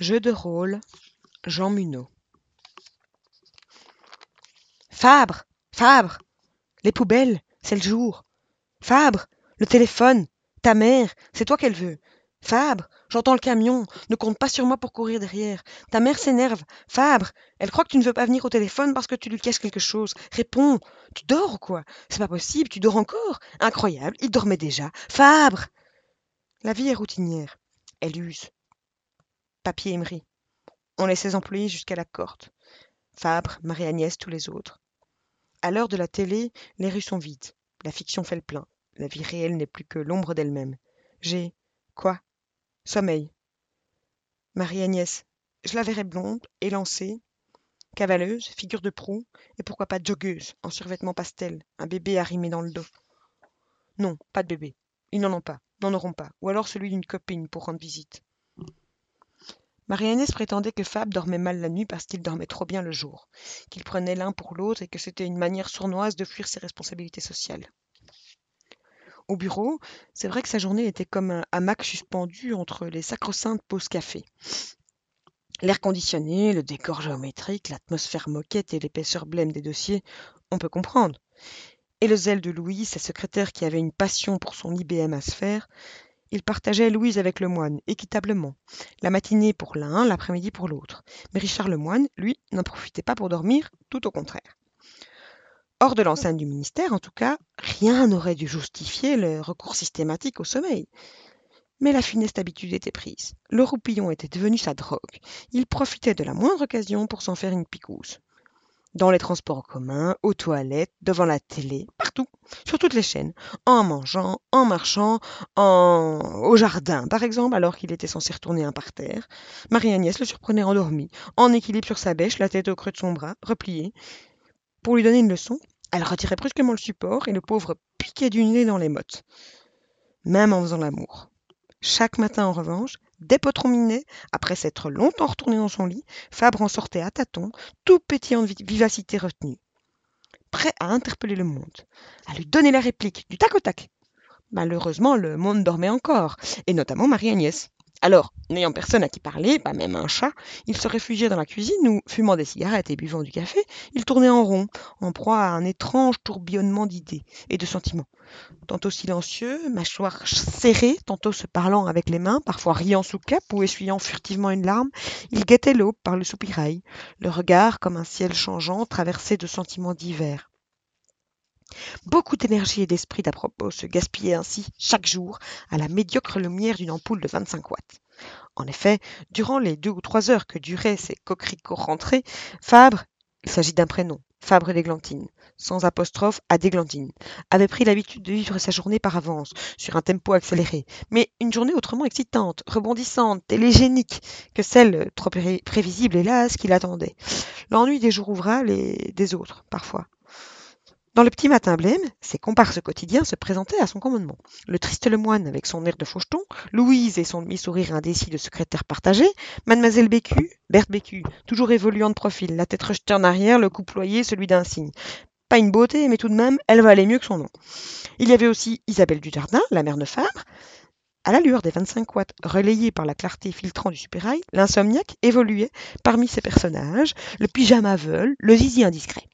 Jeu de rôle, Jean Munot. Fabre Fabre Les poubelles, c'est le jour. Fabre Le téléphone Ta mère, c'est toi qu'elle veut. Fabre J'entends le camion. Ne compte pas sur moi pour courir derrière. Ta mère s'énerve. Fabre Elle croit que tu ne veux pas venir au téléphone parce que tu lui caches quelque chose. Réponds Tu dors ou quoi? C'est pas possible, tu dors encore Incroyable, il dormait déjà. Fabre La vie est routinière. Elle use. Papier émery. On laisse ses employés jusqu'à la corde. Fabre, Marie-Agnès, tous les autres. À l'heure de la télé, les rues sont vides. La fiction fait le plein. La vie réelle n'est plus que l'ombre d'elle-même. J'ai. Quoi? Sommeil. Marie-Agnès. Je la verrai blonde, élancée, cavaleuse, figure de proue, et pourquoi pas joggeuse, en survêtement pastel, un bébé arrimé dans le dos. Non, pas de bébé. Ils n'en ont pas, n'en auront pas, ou alors celui d'une copine pour rendre visite. Marie-Agnès prétendait que Fab dormait mal la nuit parce qu'il dormait trop bien le jour, qu'il prenait l'un pour l'autre et que c'était une manière sournoise de fuir ses responsabilités sociales. Au bureau, c'est vrai que sa journée était comme un hamac suspendu entre les sacro-saintes pauses café. L'air conditionné, le décor géométrique, l'atmosphère moquette et l'épaisseur blême des dossiers, on peut comprendre. Et le zèle de Louise, sa secrétaire qui avait une passion pour son IBM à se faire, il partageait Louise avec le moine, équitablement. La matinée pour l'un, l'après-midi pour l'autre. Mais Richard le moine, lui, n'en profitait pas pour dormir, tout au contraire. Hors de l'enceinte du ministère, en tout cas, rien n'aurait dû justifier le recours systématique au sommeil. Mais la funeste habitude était prise. Le roupillon était devenu sa drogue. Il profitait de la moindre occasion pour s'en faire une picouse. Dans les transports en commun, aux toilettes, devant la télé, partout, sur toutes les chaînes, en mangeant, en marchant, en... au jardin, par exemple, alors qu'il était censé retourner un parterre. Marie-Agnès le surprenait endormi, en équilibre sur sa bêche, la tête au creux de son bras, repliée. Pour lui donner une leçon, elle retirait brusquement le support et le pauvre piquait du nez dans les mottes. Même en faisant l'amour. Chaque matin, en revanche, dès minet, après s'être longtemps retourné dans son lit, Fabre en sortait à tâtons, tout pétillant de vivacité retenue. Prêt à interpeller le monde, à lui donner la réplique, du tac au tac. Malheureusement, le monde dormait encore, et notamment Marie-Agnès. Alors, n'ayant personne à qui parler, pas même un chat, il se réfugiait dans la cuisine où, fumant des cigarettes et buvant du café, il tournait en rond, en proie à un étrange tourbillonnement d'idées et de sentiments. Tantôt silencieux, mâchoire serrée, tantôt se parlant avec les mains, parfois riant sous cap ou essuyant furtivement une larme, il guettait l'aube par le soupirail, le regard comme un ciel changeant traversé de sentiments divers. Beaucoup d'énergie et d'esprit d'à propos se gaspillaient ainsi chaque jour à la médiocre lumière d'une ampoule de 25 watts. En effet, durant les deux ou trois heures que duraient ces coquericots rentrés, Fabre, il s'agit d'un prénom, Fabre d'Églantine, sans apostrophe à d'Églantine, avait pris l'habitude de vivre sa journée par avance, sur un tempo accéléré, mais une journée autrement excitante, rebondissante, télégénique que celle, trop prévisible hélas, qui l'attendait. L'ennui des jours ouvrables et des autres, parfois. Dans le petit matin blême, ses comparses quotidiens se présentaient à son commandement. Le triste Lemoine avec son air de faucheton, Louise et son demi-sourire indécis de secrétaire partagé, Mademoiselle Bécu, Berthe Bécu, toujours évoluant de profil, la tête rejetée en arrière, le cou ployé, celui d'un cygne. Pas une beauté, mais tout de même, elle valait mieux que son nom. Il y avait aussi Isabelle Dujardin, la mère de. À la lueur des 25 watts relayés par la clarté filtrant du supérail, l'insomniaque évoluait parmi ces personnages, le pyjama veule, le zizi indiscret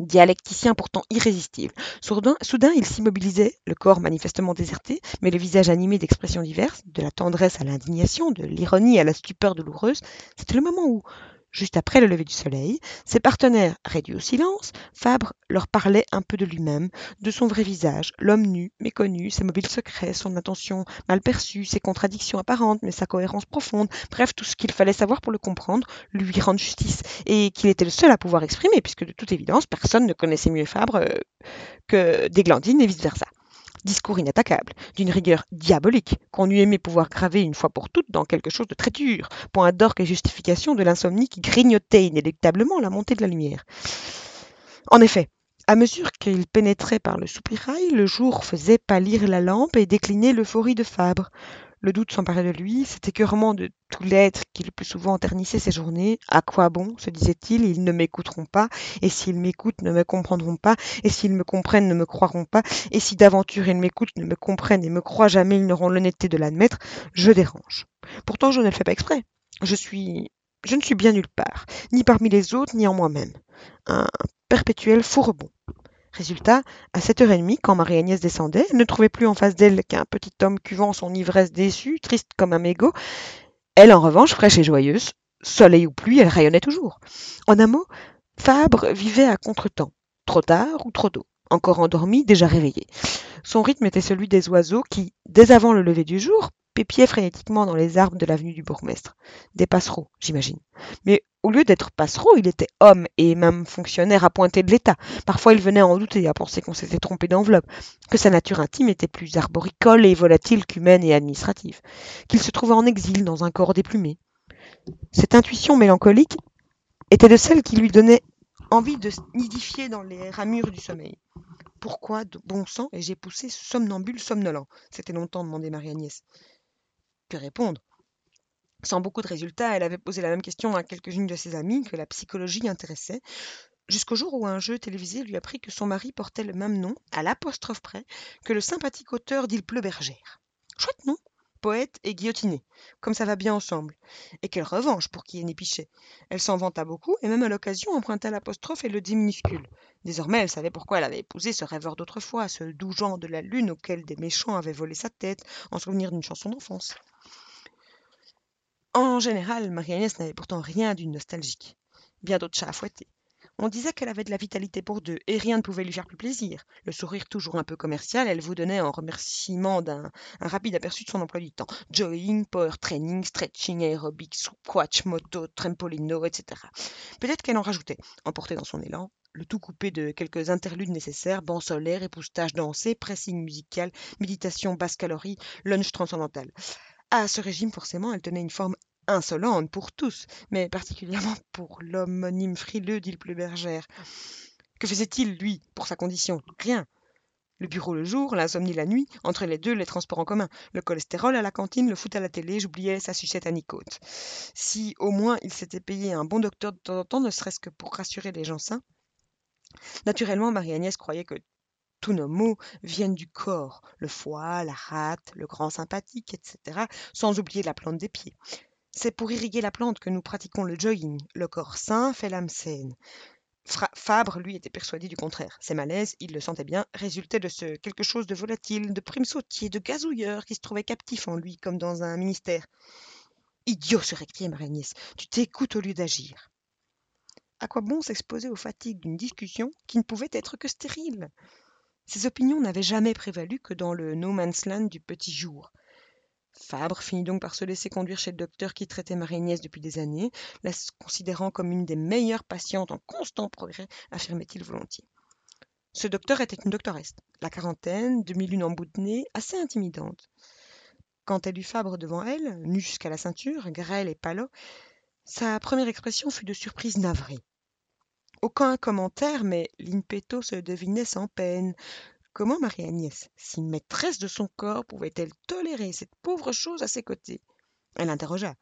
dialecticien pourtant irrésistible. Soudain, il s'immobilisait, le corps manifestement déserté, mais le visage animé d'expressions diverses, de la tendresse à l'indignation, de l'ironie à la stupeur douloureuse. C'était le moment où, Juste après le lever du soleil, ses partenaires, réduits au silence, Fabre leur parlait un peu de lui-même, de son vrai visage, l'homme nu, méconnu, ses mobiles secrets, son intention mal perçue, ses contradictions apparentes, mais sa cohérence profonde, bref, tout ce qu'il fallait savoir pour le comprendre, lui rendre justice, et qu'il était le seul à pouvoir exprimer, puisque de toute évidence, personne ne connaissait mieux Fabre euh, que Desglandines et vice-versa. Discours inattaquable, d'une rigueur diabolique, qu'on eût aimé pouvoir graver une fois pour toutes dans quelque chose de très dur, point d'orgue et justification de l'insomnie qui grignotait inéluctablement la montée de la lumière. En effet, à mesure qu'il pénétrait par le soupirail, le jour faisait pâlir la lampe et décliner l'euphorie de Fabre. Le doute s'emparait de lui, cet écœurement de tout l'être qui le plus souvent ternissait ses journées. À quoi bon, se disait-il, ils ne m'écouteront pas, et s'ils m'écoutent, ne me comprendront pas, et s'ils me comprennent, ne me croiront pas, et si d'aventure ils m'écoutent, ne me comprennent et me croient jamais, ils n'auront l'honnêteté de l'admettre, je dérange. Pourtant je ne le fais pas exprès. Je suis. Je ne suis bien nulle part, ni parmi les autres, ni en moi-même. Un perpétuel faux. Résultat, à 7h30, quand Marie-Agnès descendait, elle ne trouvait plus en face d'elle qu'un petit homme cuvant son ivresse déçue, triste comme un mégot. Elle, en revanche, fraîche et joyeuse, soleil ou pluie, elle rayonnait toujours. En un mot, Fabre vivait à contretemps, trop tard ou trop tôt, encore endormi, déjà réveillé. Son rythme était celui des oiseaux qui, dès avant le lever du jour, pépiaient frénétiquement dans les arbres de l'avenue du bourgmestre. Des passereaux, j'imagine. Mais au lieu d'être passereau, il était homme et même fonctionnaire appointé de l'État. Parfois, il venait en douter, à penser qu'on s'était trompé d'enveloppe, que sa nature intime était plus arboricole et volatile qu'humaine et administrative, qu'il se trouvait en exil dans un corps déplumé. Cette intuition mélancolique était de celle qui lui donnait envie de nidifier dans les ramures du sommeil. Pourquoi, de bon sang, ai-je poussé somnambule somnolent? S'était longtemps demandé Marie-Agnès. Que répondre? Sans beaucoup de résultats, elle avait posé la même question à quelques-unes de ses amies que la psychologie intéressait, jusqu'au jour où un jeu télévisé lui apprit que son mari portait le même nom, à l'apostrophe près, que le sympathique auteur d'Il bergère. Chouette nom poète et guillotiné, comme ça va bien ensemble. Et quelle revanche pour qui est Pichet. Elle s'en vanta beaucoup, et même à l'occasion emprunta l'apostrophe et le dit minuscule. Désormais, elle savait pourquoi elle avait épousé ce rêveur d'autrefois, ce doux Jean de la lune auquel des méchants avaient volé sa tête, en souvenir d'une chanson d'enfance. En général, Marie-Agnès n'avait pourtant rien d'une nostalgique. Bien d'autres chats à fouetter. On disait qu'elle avait de la vitalité pour deux, et rien ne pouvait lui faire plus plaisir. Le sourire toujours un peu commercial, elle vous donnait en remerciement d'un rapide aperçu de son emploi du temps. Jogging, power training, stretching, aerobic, squash, moto, trampolino, etc. Peut-être qu'elle en rajoutait, emportée dans son élan, le tout coupé de quelques interludes nécessaires, banc solaire, époustage dansé, pressing musical, méditation basse calorie, lunch transcendantal. À ce régime, forcément, elle tenait une forme insolente pour tous, mais particulièrement pour l'homonyme frileux d'Île Bergère. Que faisait-il, lui, pour sa condition? Rien. Le bureau le jour, l'insomnie la nuit, entre les deux, les transports en commun, le cholestérol à la cantine, le foot à la télé, j'oubliais sa sucette à Nicote. Si au moins il s'était payé un bon docteur de temps en temps, ne serait-ce que pour rassurer les gens sains. Naturellement, Marie-Agnès croyait que tous nos maux viennent du corps, le foie, la rate, le grand sympathique, etc., sans oublier la plante des pieds. C'est pour irriguer la plante que nous pratiquons le jogging. Le corps sain fait l'âme saine. Fabre, lui, était persuadé du contraire. Ses malaises, il le sentait bien, résultaient de ce quelque chose de volatile, de prime sautier, de gazouilleur qui se trouvait captif en lui, comme dans un ministère. Idiot, se rectifiait Marégnès, tu t'écoutes au lieu d'agir. À quoi bon s'exposer aux fatigues d'une discussion qui ne pouvait être que stérile? Ses opinions n'avaient jamais prévalu que dans le no man's land du petit jour. Fabre finit donc par se laisser conduire chez le docteur qui traitait Marie-Agnès depuis des années, la considérant comme une des meilleures patientes en constant progrès, affirmait-il volontiers. Ce docteur était une doctoresse, la quarantaine, demi-lune en bout de nez, assez intimidante. Quand elle eut Fabre devant elle, nue jusqu'à la ceinture, grêle et pâle, sa première expression fut de surprise navrée. Aucun commentaire, mais l'impeto se devinait sans peine, Comment Marie-Agnès, si maîtresse de son corps, pouvait-elle tolérer cette pauvre chose à ses côtés? Elle interrogea.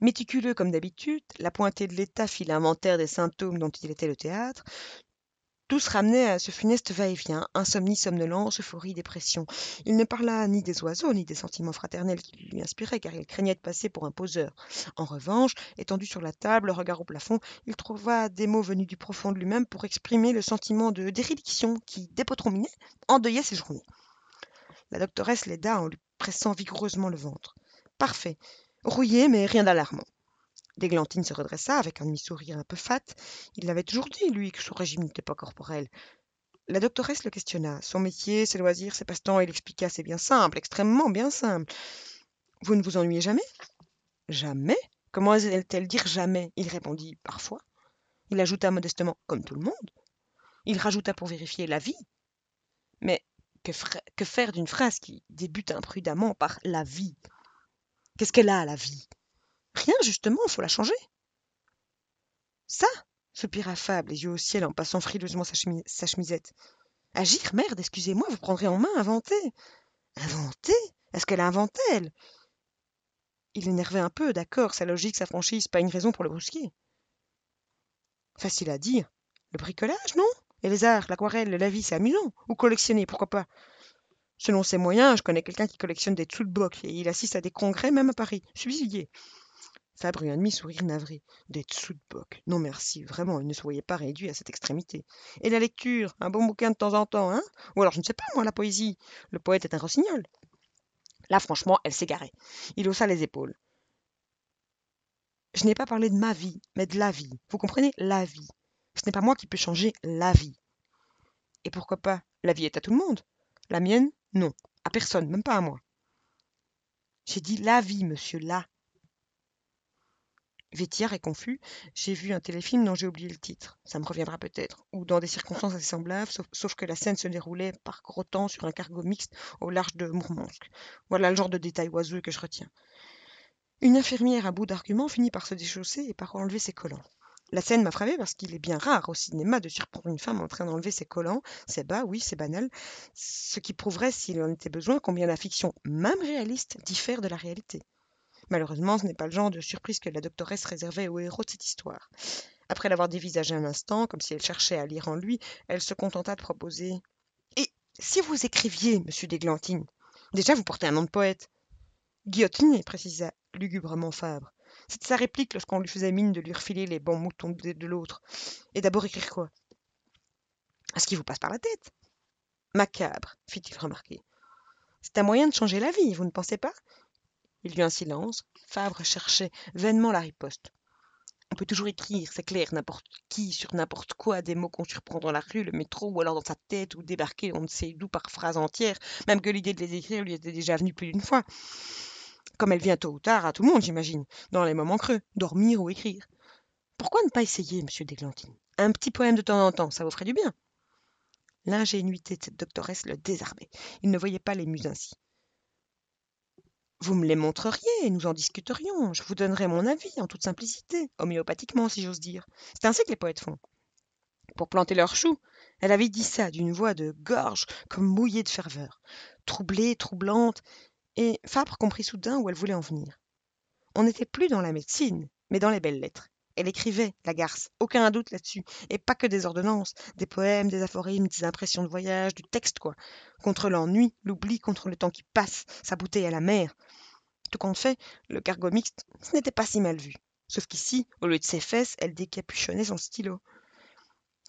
Méticuleux comme d'habitude, la pointée de l'État fit l'inventaire des symptômes dont il était le théâtre, tout se ramenait à ce funeste va-et-vient, insomnie, somnolence, euphorie, dépression. Il ne parla ni des oiseaux, ni des sentiments fraternels qui lui inspiraient, car il craignait de passer pour un poseur. En revanche, étendu sur la table, le regard au plafond, il trouva des mots venus du profond de lui-même pour exprimer le sentiment de dérédiction qui, dépotronminé, endeuillait ses journées. La doctoresse l'aida en lui pressant vigoureusement le ventre. Parfait. Rouillé, mais rien d'alarmant. Déglantine se redressa avec un demi-sourire un peu fat. Il l'avait toujours dit, lui, que son régime n'était pas corporel. La doctoresse le questionna. Son métier, ses loisirs, ses passe-temps, il expliqua. C'est bien simple, extrêmement bien simple. Vous ne vous ennuyez jamais? Jamais Comment allait-elle dire jamais Il répondit parfois. Il ajouta modestement comme tout le monde. Il rajouta pour vérifier la vie. Mais que, que faire d'une phrase qui débute imprudemment par la vie Qu'est-ce qu'elle a, la vie? Rien, justement, faut la changer. Ça soupira Fable, les yeux au ciel en passant frileusement sa, chemisette. Agir, merde, excusez-moi, vous prendrez en main, inventer. Inventer Est-ce qu'elle a inventé, elle? Il l'énervait un peu, d'accord, sa logique, sa franchise, pas une raison pour le brusquer. Facile à dire. Le bricolage, non? Et les arts, l'aquarelle, la vie, c'est amusant. Ou collectionner, pourquoi pas? Selon ses moyens, je connais quelqu'un qui collectionne des toolbox et il assiste à des congrès, même à Paris. Subsidié. Fabre eut un demi-sourire navré. Des dessous de boc. Non merci, vraiment, il ne voyait pas réduit à cette extrémité. Et la lecture Un bon bouquin de temps en temps, hein? Ou alors, je ne sais pas, moi, la poésie. Le poète est un rossignol. Là, franchement, elle s'égarait. Il haussa les épaules. Je n'ai pas parlé de ma vie, mais de la vie. Vous comprenez? La vie. Ce n'est pas moi qui peux changer la vie. Et pourquoi pas? La vie est à tout le monde. La mienne Non. À personne, même pas à moi. J'ai dit la vie, monsieur, là. Vétière est confus. J'ai vu un téléfilm dont j'ai oublié le titre. Ça me reviendra peut-être. Ou dans des circonstances assez semblables, sauf, que la scène se déroulait par gros temps sur un cargo mixte au large de Mourmansk. Voilà le genre de détail oiseux que je retiens. Une infirmière à bout d'arguments finit par se déchausser et par enlever ses collants. La scène m'a frappé parce qu'il est bien rare au cinéma de surprendre une femme en train d'enlever ses collants. C'est bas, oui, c'est banal. Ce qui prouverait, s'il en était besoin, combien la fiction, même réaliste, diffère de la réalité. Malheureusement, ce n'est pas le genre de surprise que la doctoresse réservait au héros de cette histoire. Après l'avoir dévisagé un instant, comme si elle cherchait à lire en lui, elle se contenta de proposer Et si vous écriviez, monsieur d'Églantine Déjà, vous portez un nom de poète. Guillotiné, précisa lugubrement Fabre. C'était sa réplique lorsqu'on lui faisait mine de lui refiler les bons moutons de l'autre. Et d'abord écrire quoi Ce qui vous passe par la tête. Macabre, fit-il remarquer. C'est un moyen de changer la vie, vous ne pensez pas? Il y eut un silence. Fabre cherchait vainement la riposte. On peut toujours écrire, c'est clair, n'importe qui, sur n'importe quoi, des mots qu'on surprend dans la rue, le métro, ou alors dans sa tête, ou débarquer on ne sait d'où par phrase entière, même que l'idée de les écrire lui était déjà venue plus d'une fois comme elle vient tôt ou tard à tout le monde, j'imagine, dans les moments creux, dormir ou écrire. Pourquoi ne pas essayer, monsieur Desglantines? Un petit poème de temps en temps, ça vous ferait du bien? L'ingénuité de cette doctoresse le désarmait. Il ne voyait pas les muses ainsi. Vous me les montreriez, et nous en discuterions. Je vous donnerais mon avis, en toute simplicité, homéopathiquement, si j'ose dire. C'est ainsi que les poètes font. Pour planter leurs choux, elle avait dit ça d'une voix de gorge comme mouillée de ferveur, troublée, troublante, et Fabre comprit soudain où elle voulait en venir. On n'était plus dans la médecine, mais dans les belles lettres. Elle écrivait, la garce, aucun doute là-dessus, et pas que des ordonnances, des poèmes, des aphorismes, des impressions de voyage, du texte, quoi. Contre l'ennui, l'oubli, contre le temps qui passe, sa bouteille à la mer. Tout compte fait, le cargo mixte, ce n'était pas si mal vu. Sauf qu'ici, au lieu de ses fesses, elle décapuchonnait son stylo.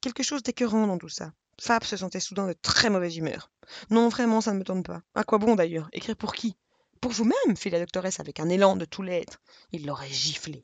Quelque chose d'écœurant dans tout ça. Fab se sentait soudain de très mauvaise humeur. Non, vraiment, ça ne me tente pas. À quoi bon d'ailleurs? Écrire pour qui? Pour vous-même, fit la doctoresse avec un élan de tout l'être. Il l'aurait giflé.